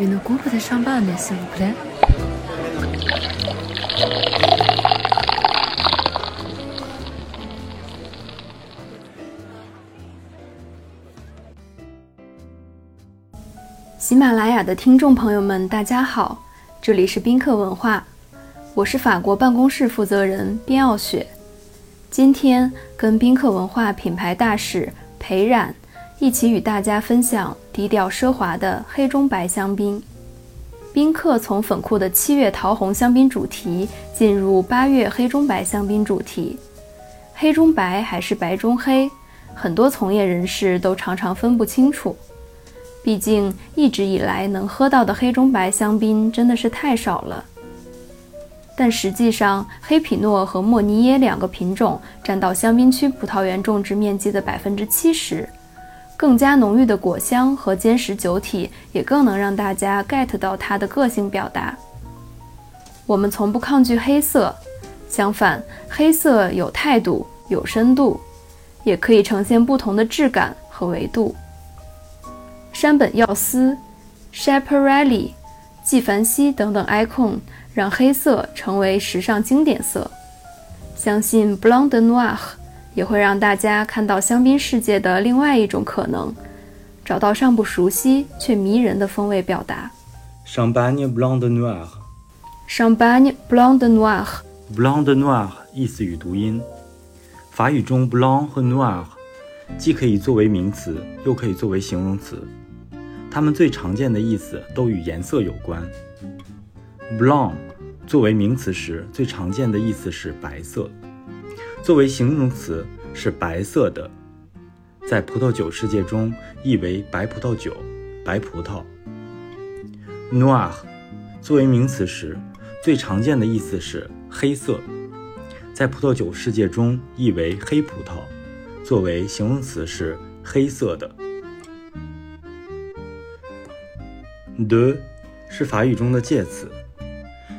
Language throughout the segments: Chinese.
Une coupe de champagne, s'il vous plaît. 喜马拉雅的听众朋友们，大家好，这里是宾客文化，我是法国办公室负责人边傲雪。今天跟宾客文化品牌大使裴冉一起与大家分享低调奢华的黑中白香槟。宾客从粉库的七月桃红香槟主题进入八月黑中白香槟主题，黑中白还是白中黑，很多从业人士都常常分不清楚。毕竟一直以来能喝到的黑中白香槟真的是太少了，但实际上黑皮诺和莫尼耶两个品种占到香槟区葡萄园种植面积的百分之七十，更加浓郁的果香和坚实酒体也更能让大家 get 到它的个性表达。我们从不抗拒黑色，相反，黑色有态度、有深度，也可以呈现不同的质感和维度。山本耀司、Shaparelli、纪梵希等等 icon 让黑色成为时尚经典色。相信 Blonde Noir 也会让大家看到香槟世界的另外一种可能，找到尚不熟悉却迷人的风味表达。Champagne Blanc de Noir。Champagne Blanc de Noir。Blanc de Noir 意思与读音。法语中 Blanc 和 Noir 既可以作为名词，又可以作为形容词。它们最常见的意思都与颜色有关。Blanc 作为名词时，最常见的意思是白色；作为形容词是白色的，在葡萄酒世界中意为白葡萄酒、白葡萄。Noir 作为名词时，最常见的意思是黑色，在葡萄酒世界中意为黑葡萄；作为形容词是黑色的。de 是法语中的介词，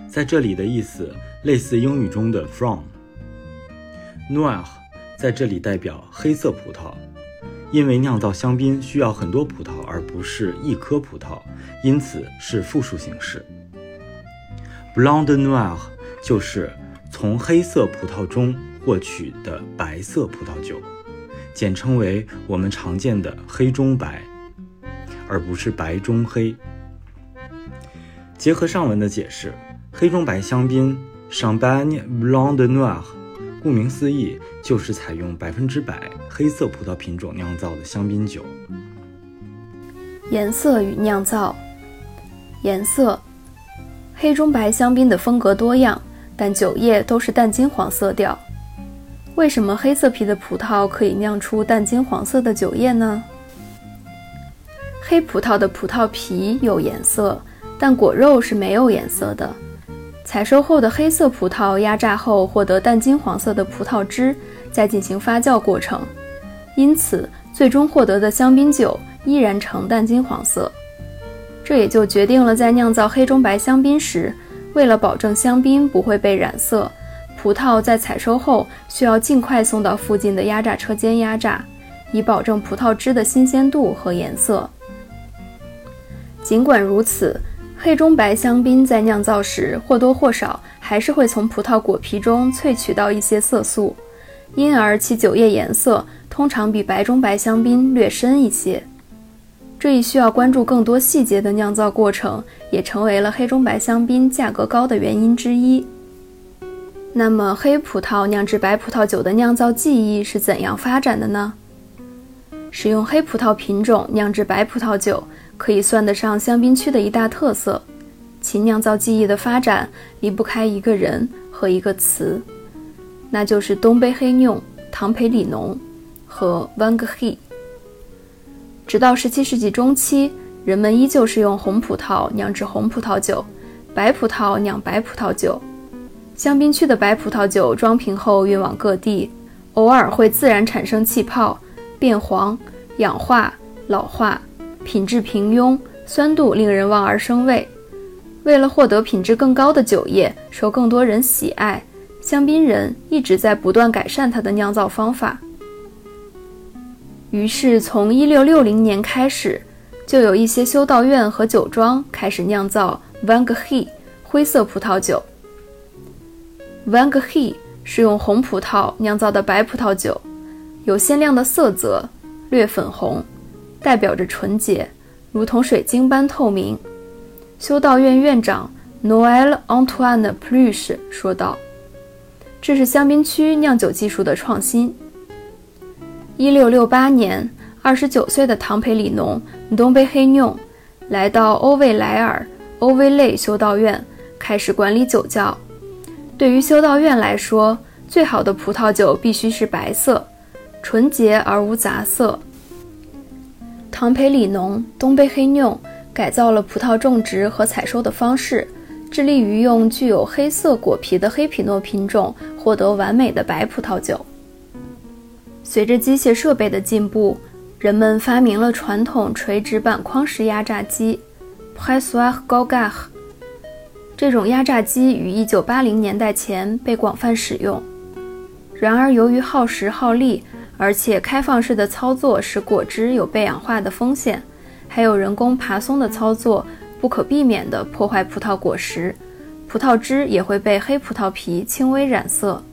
在这里的意思类似英语中的 from。Noir 在这里代表黑色葡萄，因为酿造香槟需要很多葡萄，而不是一颗葡萄，因此是复数形式。Blanc de Noir 就是从黑色葡萄中获取的白色葡萄酒，简称为我们常见的黑中白，而不是白中黑。结合上文的解释，黑中白香槟 Champagne Blanc de Noir，顾名思义就是采用百分之百黑色葡萄品种酿造的香槟酒。颜色与酿造，颜色，黑中白香槟的风格多样，但酒液都是淡金黄色调。为什么黑色皮的葡萄可以酿出淡金黄色的酒液呢？黑葡萄的葡萄皮有颜色。但果肉是没有颜色的。采收后的黑色葡萄压榨后获得淡金黄色的葡萄汁，再进行发酵过程，因此最终获得的香槟酒依然呈淡金黄色。这也就决定了在酿造黑中白香槟时，为了保证香槟不会被染色，葡萄在采收后需要尽快送到附近的压榨车间压榨，以保证葡萄汁的新鲜度和颜色。尽管如此。黑中白香槟在酿造时或多或少还是会从葡萄果皮中萃取到一些色素，因而其酒液颜色通常比白中白香槟略深一些。这一需要关注更多细节的酿造过程，也成为了黑中白香槟价格高的原因之一。那么，黑葡萄酿制白葡萄酒的酿造技艺是怎样发展的呢？使用黑葡萄品种酿制白葡萄酒。可以算得上香槟区的一大特色，其酿造技艺的发展离不开一个人和一个词，那就是东贝黑妞唐培里农和 Van Gogh。直到17世纪中期，人们依旧是用红葡萄酿制红葡萄酒，白葡萄酿白葡萄酒。香槟区的白葡萄酒装瓶后运往各地，偶尔会自然产生气泡、变黄、氧化、老化。品质平庸，酸度令人望而生畏。为了获得品质更高的酒液，受更多人喜爱，香槟人一直在不断改善它的酿造方法。于是，从1660年开始，就有一些修道院和酒庄开始酿造 Vang He 灰色葡萄酒。Vang He 是用红葡萄酿造的白葡萄酒，有鲜亮的色泽，略粉红，代表着纯洁，如同水晶般透明。修道院院长 Noel Antoine Pluche 说道：“这是香槟区酿酒技术的创新。”一六六八年。二十九岁的唐培里农东北黑妞来到欧维莱尔欧维类修道院，开始管理酒窖。对于修道院来说，最好的葡萄酒必须是白色，纯洁而无杂色。唐培里农东北黑妞改造了葡萄种植和采收的方式，致力于用具有黑色果皮的黑皮诺品种获得完美的白葡萄酒。随着机械设备的进步。人们发明了传统垂直板框式压榨机 p r e s s o i r g o g a r 这种压榨机于1980年代前被广泛使用。然而，由于耗时耗力，而且开放式的操作使果汁有被氧化的风险，还有人工爬松的操作，不可避免地破坏葡萄果实，葡萄汁也会被黑葡萄皮轻微染色。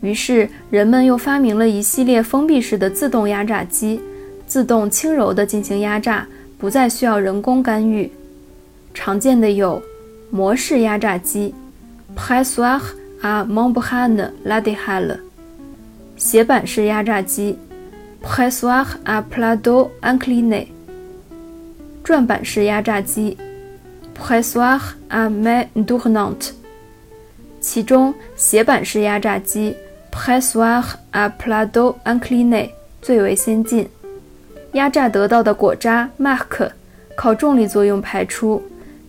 于是，人们又发明了一系列封闭式的自动压榨机，自动轻柔地进行压榨，不再需要人工干预。常见的有模式压榨机 （Pressoir à membrane latérale）、斜板式压榨机 （Pressoir à plateau incliné）、转板式压榨机 （Pressoir à main tournante）。其中，斜板式压榨机。Pressoir à plateau incliné 最为先进，压榨得到的果渣 marc 靠重力作用排出，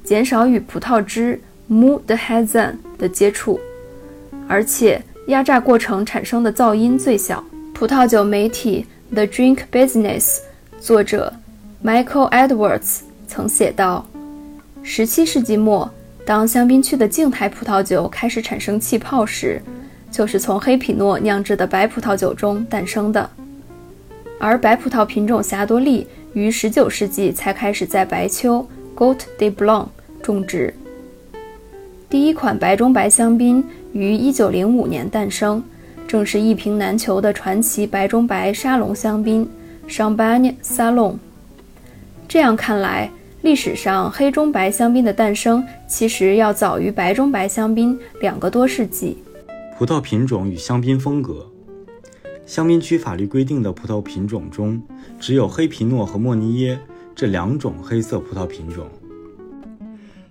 减少与葡萄汁 mou de raisin 的接触，而且压榨过程产生的噪音最小。葡萄酒媒体 The Drink Business 作者 Michael Edwards 曾写道：17世纪末，当香槟区的静态葡萄酒开始产生气泡时。就是从黑皮诺酿制的白葡萄酒中诞生的，而白葡萄品种霞多丽于19世纪才开始在白丘 （Gote de Blanc） 种植。第一款白中白香槟于1905年诞生，正是一瓶难求的传奇白中白沙龙香槟 （Champagne Salon）。这样看来，历史上黑中白香槟的诞生其实要早于白中白香槟两个多世纪。葡萄品种与香槟风格。香槟区法律规定的葡萄品种中，只有黑皮诺和莫尼耶这两种黑色葡萄品种。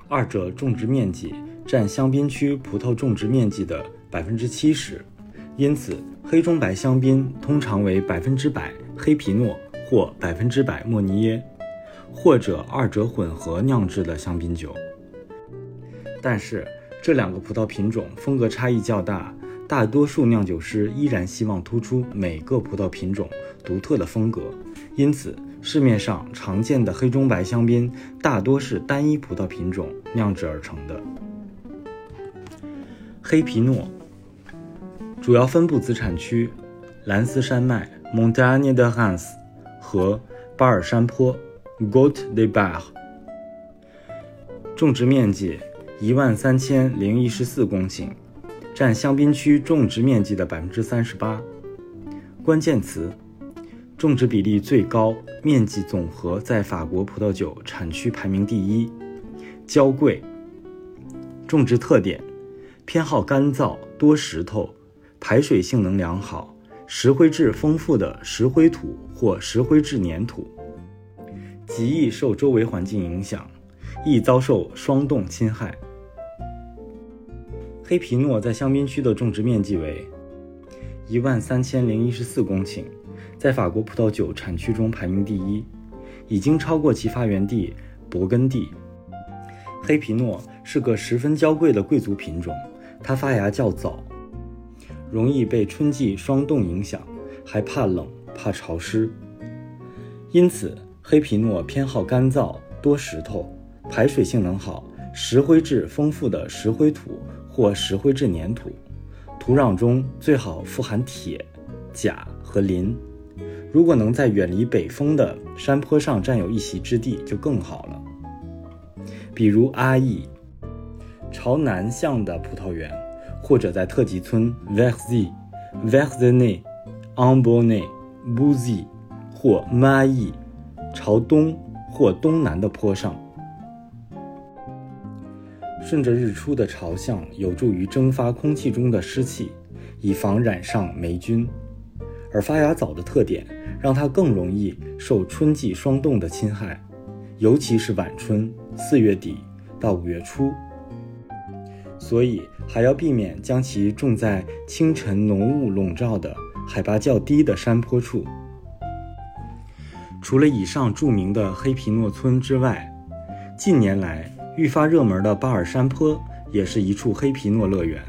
二者种植面积占香槟区葡萄种植面积的百分之七十，因此黑中白香槟通常为百分之百黑皮诺或百分之百莫尼耶，或者二者混合酿制的香槟酒。但是，这两个葡萄品种风格差异较大，大多数酿酒师依然希望突出每个葡萄品种独特的风格，因此市面上常见的黑中白香槟大多是单一葡萄品种酿制而成的。黑皮诺主要分布子产区兰斯山脉 （Montagne de Reims） 和巴尔山坡 （Côte de Bar） 种植面积。一万三千零一十四公顷，占香槟区种植面积的百分之三十八。关键词：种植比例最高，面积总和在法国葡萄酒产区排名第一。娇贵。种植特点：偏好干燥、多石头、排水性能良好、石灰质丰富的石灰土或石灰质粘土，极易受周围环境影响，易遭受霜冻侵害。黑皮诺在香槟区的种植面积为一万三千零一十四公顷，在法国葡萄酒产区中排名第一，已经超过其发源地勃艮第。黑皮诺是个十分娇贵的贵族品种，它发芽较早，容易被春季霜冻影响，还怕冷怕潮湿，因此黑皮诺偏好干燥、多石头、排水性能好、石灰质丰富的石灰土。或石灰质粘土，土壤中最好富含铁、钾和磷。如果能在远离北风的山坡上占有一席之地，就更好了。比如阿义，朝南向的葡萄园，或者在特级村 Verzi、Verzene、Ambonne、b u z i 或 Mai，朝东或东南的坡上。顺着日出的朝向，有助于蒸发空气中的湿气，以防染上霉菌。而发芽早的特点，让它更容易受春季霜冻的侵害，尤其是晚春四月底到五月初。所以还要避免将其种在清晨浓雾笼罩的海拔较低的山坡处。除了以上著名的黑皮诺村之外，近年来。愈发热门的巴尔山坡也是一处黑皮诺乐园，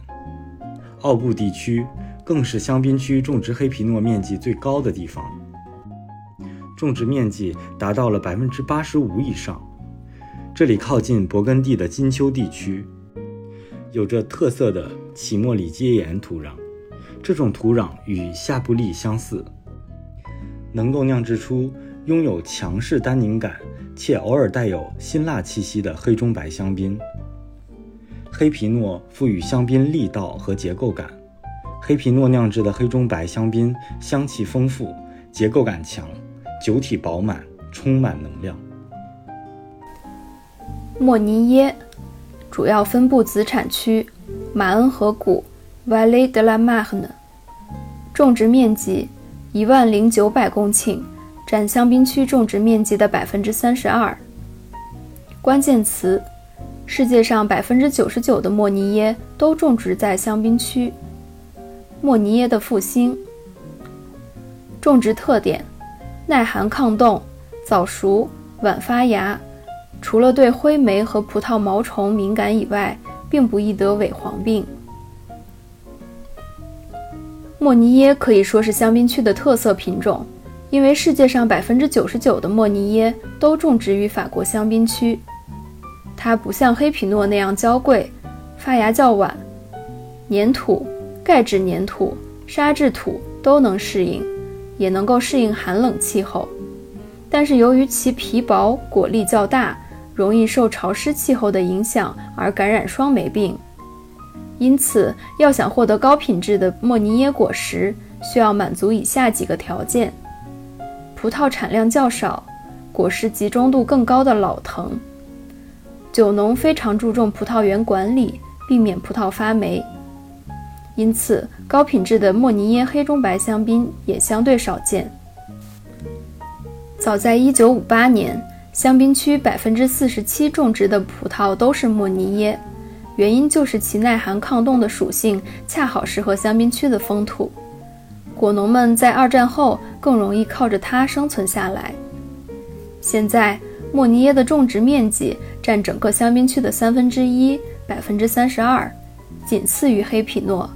奥布地区更是香槟区种植黑皮诺面积最高的地方，种植面积达到了百分之八十五以上。这里靠近勃艮第的金丘地区，有着特色的起莫里阶岩土壤，这种土壤与夏布利相似，能够酿制出拥有强势单宁感。且偶尔带有辛辣气息的黑中白香槟。黑皮诺赋予香槟力道和结构感。黑皮诺酿制的黑中白香槟香气丰富，结构感强，酒体饱满，充满能量。莫尼耶主要分布子产区马恩河谷 （Vallée de la Marne），种植面积一万零九百公顷。占香槟区种植面积的百分之三十二。关键词：世界上百分之九十九的莫尼耶都种植在香槟区。莫尼耶的复兴。种植特点：耐寒抗冻，早熟，晚发芽。除了对灰霉和葡萄毛虫敏感以外，并不易得萎黄病。莫尼耶可以说是香槟区的特色品种。因为世界上百分之九十九的莫尼耶都种植于法国香槟区，它不像黑皮诺那样娇贵，发芽较晚，粘土、钙质粘土、沙质土都能适应，也能够适应寒冷气候。但是由于其皮薄、果粒较大，容易受潮湿气候的影响而感染霜霉病。因此，要想获得高品质的莫尼耶果实，需要满足以下几个条件。葡萄产量较少，果实集中度更高的老藤。酒农非常注重葡萄园管理，避免葡萄发霉，因此高品质的莫尼耶黑中白香槟也相对少见。早在1958年，香槟区百分之四十七种植的葡萄都是莫尼耶，原因就是其耐寒抗冻的属性恰好适合香槟区的风土。果农们在二战后更容易靠着它生存下来。现在，莫尼耶的种植面积占整个香槟区的三分之一，百分之三十二，仅次于黑皮诺。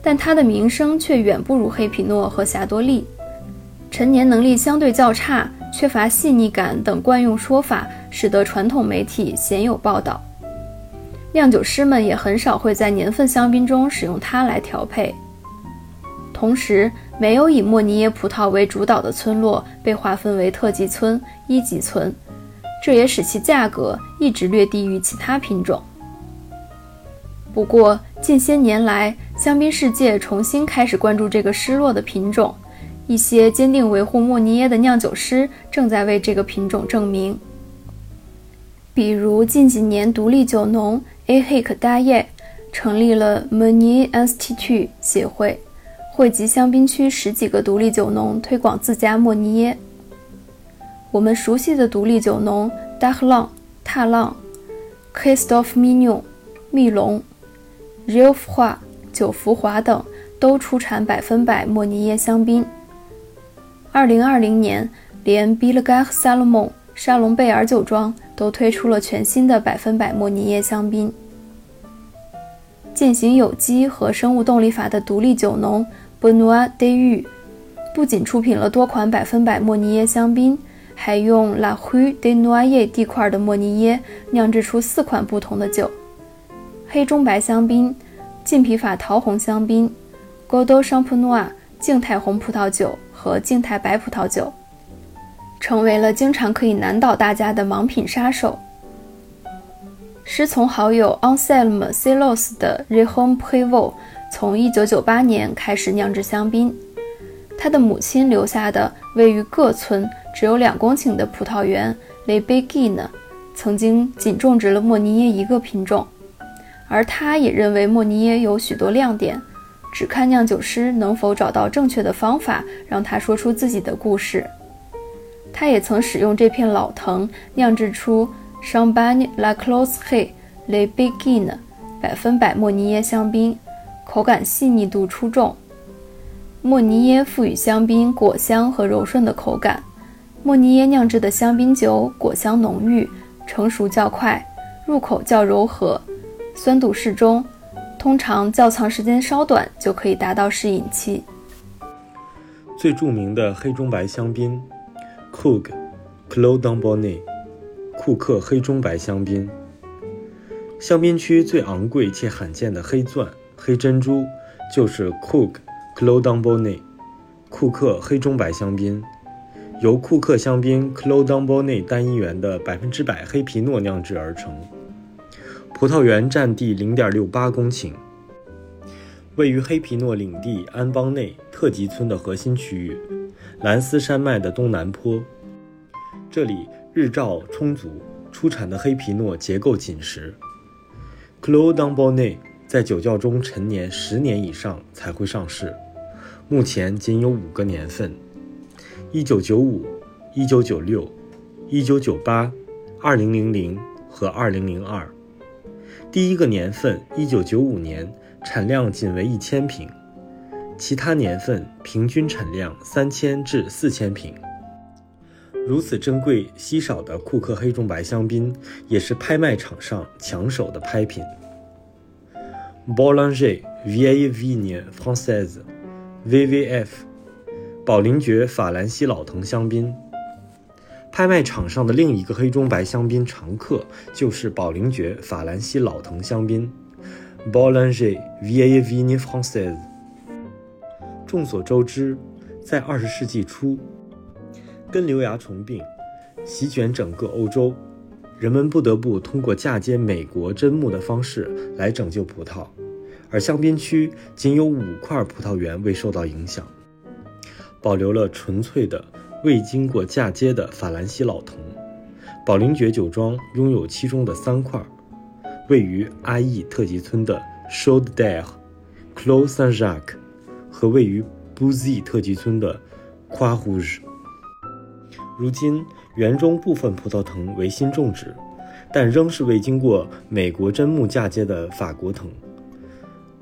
但它的名声却远不如黑皮诺和霞多丽。陈年能力相对较差、缺乏细腻感等惯用说法，使得传统媒体鲜有报道。酿酒师们也很少会在年份香槟中使用它来调配。同时，没有以莫尼耶葡萄为主导的村落被划分为特级村、一级村，这也使其价格一直略低于其他品种。不过，近些年来，香槟世界重新开始关注这个失落的品种，一些坚定维护莫尼耶的酿酒师正在为这个品种证明。比如，近几年，独立酒农 A. Hick 大业成立了 Monier Institute 协会。汇集香槟区十几个独立酒农推广自家莫尼耶。我们熟悉的独立酒农达赫朗、踏浪、Christophe Mignon、密龙、r i o f 华、九福华等都出产百分百莫尼耶香槟。二零二零年，连 b i l l g a r Salomon 沙龙贝尔酒庄都推出了全新的百分百莫尼耶香槟。践行有机和生物动力法的独立酒农。b e n o i t de 不仅出品了多款百分百莫尼耶香槟，还用 La Rue de Noyers 地块的莫尼耶酿制出四款不同的酒：黑中白香槟、浸皮法桃红香槟、g o d o Champenois 静态红葡萄酒和静态白葡萄酒，成为了经常可以难倒大家的盲品杀手。师从好友 Anselme Celos 的 Rehom Prevot 从1998年开始酿制香槟，他的母亲留下的位于各村只有两公顷的葡萄园 Le Béguin，曾经仅种植了莫尼耶一个品种，而他也认为莫尼耶有许多亮点。只看酿酒师能否找到正确的方法，让他说出自己的故事。他也曾使用这片老藤酿制出 Champagne La Closerie Le Béguin 百分百莫尼耶香槟，口感细腻度出众。莫尼耶赋予香槟果香和柔顺的口感。莫尼耶酿制的香槟酒果香浓郁，成熟较快，入口较柔和，酸度适中。通常窖藏时间稍短就可以达到适饮期。最著名的黑中白香槟，Cook Clos d'Ambonnet，库克黑中白香槟。香槟区最昂贵且罕见的黑钻、黑珍珠就是 Cook Clos d'Ambonnet，库克黑中白香槟，由库克香槟 Clos d'Ambonnet 单一园的百分之百黑皮诺酿制而成。葡萄园占地零点六八公顷，位于黑皮诺领地安邦内特级村的核心区域，兰斯山脉的东南坡。这里日照充足，出产的黑皮诺结构紧实。clou d'ambonne 在酒窖中陈年十年以上才会上市，目前仅有五个年份：一九九五、一九九六、一九九八、二零零零和二零零二。第一个年份，一九九五年，产量仅为一千瓶，其他年份平均产量三千至四千瓶。如此珍贵稀少的库克黑中白香槟，也是拍卖场上抢手的拍品。Bollinger vie vie Française（VVF），宝灵爵法兰西老藤香槟。拍卖场上的另一个黑中白香槟常客就是宝灵爵法兰西老藤香槟 （Bollinger v i e Vigne Française）。众所周知，在二十世纪初，根瘤蚜虫病席卷整个欧洲，人们不得不通过嫁接美国砧木的方式来拯救葡萄，而香槟区仅有五块葡萄园未受到影响，保留了纯粹的。未经过嫁接的法兰西老藤，宝灵爵酒庄拥有其中的三块，位于阿义特级村的 c h a u d d e r Clos Saint Jacques 和位于 b u z y 特级村的 Croix Rouge。如今园中部分葡萄藤为新种植，但仍是未经过美国砧木嫁接的法国藤。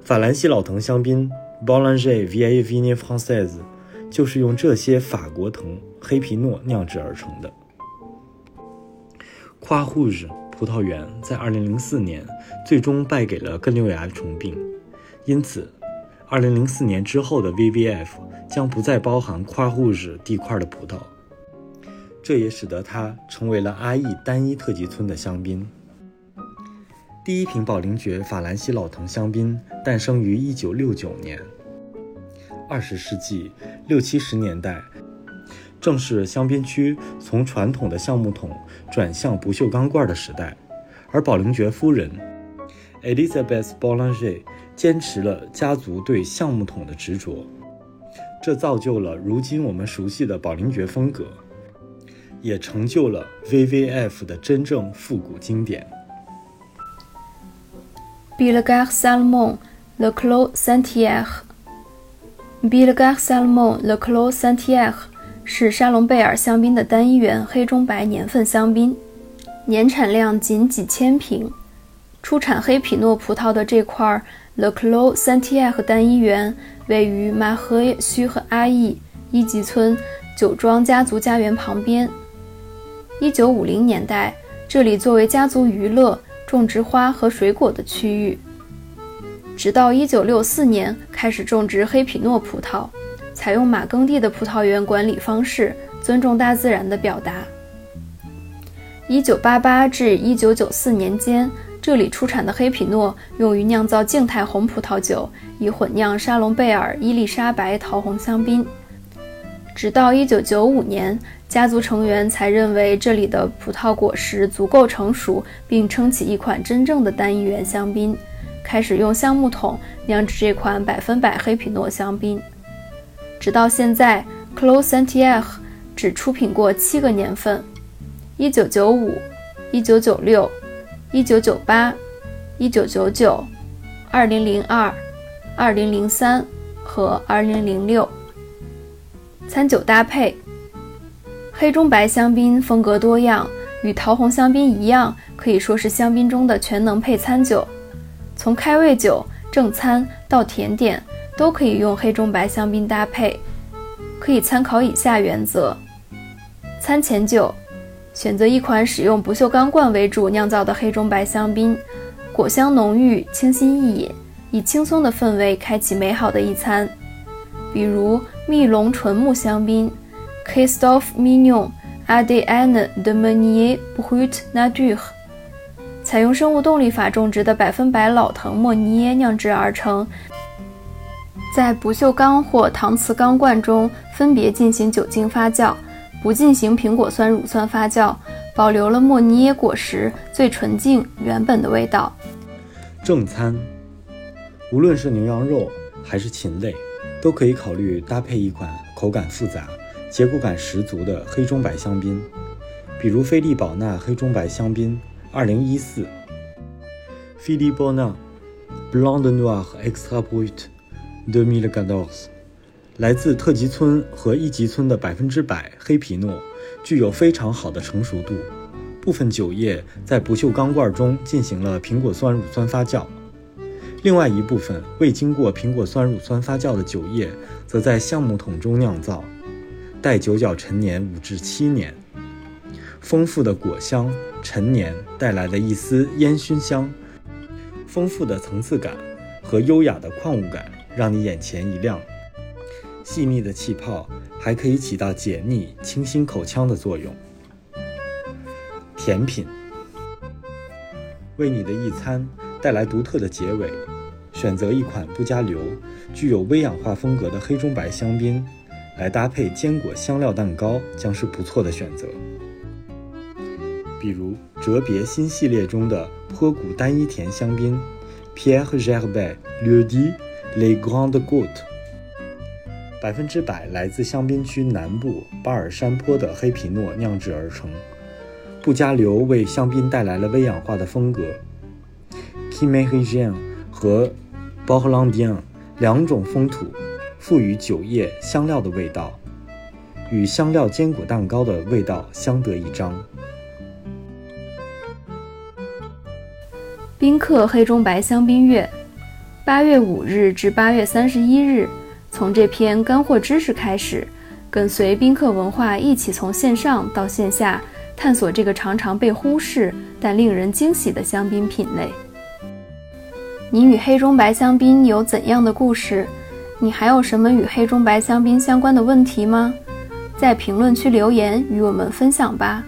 法兰西老藤香槟 Bollinger Vieille Vigne Française。就是用这些法国藤黑皮诺酿制而成的。夸护日葡萄园在2004年最终败给了根瘤蚜虫病，因此，2004年之后的 VVF 将不再包含夸护日地块的葡萄，这也使得它成为了阿义单一特级村的香槟。第一瓶宝灵爵法兰西老藤香槟诞生于1969年。二十世纪六七十年代，正是香槟区从传统的橡木桶转向不锈钢罐的时代，而宝灵爵夫人 Elizabeth Bollinger 坚持了家族对橡木桶的执着，这造就了如今我们熟悉的宝灵爵风格，也成就了 VVF 的真正复古经典。Bilger Salmon Le Clos Saint-Pierre。b i l l g a r Salmon Le Clos Saint-Pierre 是沙龙贝尔香槟的单一园黑中白年份香槟，年产量仅几千瓶。出产黑皮诺葡萄的这块 Le Clos s a n t i a g 单一园位于马赫须和阿义一级村酒庄家族家园旁边。1950年代，这里作为家族娱乐、种植花和水果的区域。直到1964年开始种植黑皮诺葡萄，采用马耕地的葡萄园管理方式，尊重大自然的表达。1988至1994年间，这里出产的黑皮诺用于酿造静态红葡萄酒，以混酿沙龙贝尔伊丽莎白桃红香槟。直到1995年，家族成员才认为这里的葡萄果实足够成熟，并撑起一款真正的单一元香槟，开始用橡木桶酿制这款百分百黑皮诺香槟。直到现在，Clos Santiago 只出品过七个年份：1995、1996、1998、1999、2002、2003和2006。餐酒搭配：黑中白香槟风格多样，与桃红香槟一样，可以说是香槟中的全能配餐酒。从开胃酒、正餐到甜点，都可以用黑中白香槟搭配。可以参考以下原则：餐前酒，选择一款使用不锈钢罐为主酿造的黑中白香槟，果香浓郁，清新易饮，以轻松的氛围开启美好的一餐。比如蜜龙纯木香槟 c a s t o f f Mignon Adrienne de Meunier Brut Nature，采用生物动力法种植的百分百老藤莫尼耶酿制而成，在不锈钢或搪瓷钢罐中分别进行酒精发酵，不进行苹果酸乳酸发酵，保留了莫尼耶果实最纯净原本的味道。正餐，无论是牛羊肉还是禽类。都可以考虑搭配一款口感复杂、结构感十足的黑中白香槟，比如菲利宝纳黑中白香槟2014。菲利宝纳 Blanc de Noir Extra Brut 2014，来自特级村和一级村的百分之百黑皮诺，具有非常好的成熟度。部分酒液在不锈钢罐中进行了苹果酸乳酸发酵。另外一部分未经过苹果酸乳酸发酵的酒液，则在橡木桶中酿造，待酒角陈年五至七年。丰富的果香陈年带来的一丝烟熏香，丰富的层次感和优雅的矿物感，让你眼前一亮。细密的气泡还可以起到解腻、清新口腔的作用。甜品为你的一餐带来独特的结尾。选择一款不加硫、具有微氧化风格的黑中白香槟，来搭配坚果香料蛋糕，将是不错的选择。比如哲别新系列中的坡谷单一甜香槟，Pierre Gerber Le Di Les Grandes Gouttes，百分之百来自香槟区南部巴尔山坡的黑皮诺酿制而成，不加硫为香槟带来了微氧化的风格。k i m e r i g i a n 和 b o r l a n d i a n 两种风土赋予酒液香料的味道，与香料坚果蛋糕的味道相得益彰。宾客黑中白香槟月，八月五日至八月三十一日，从这篇干货知识开始，跟随宾客文化一起从线上到线下探索这个常常被忽视但令人惊喜的香槟品类。你与黑中白香槟有怎样的故事？你还有什么与黑中白香槟相关的问题吗？在评论区留言与我们分享吧。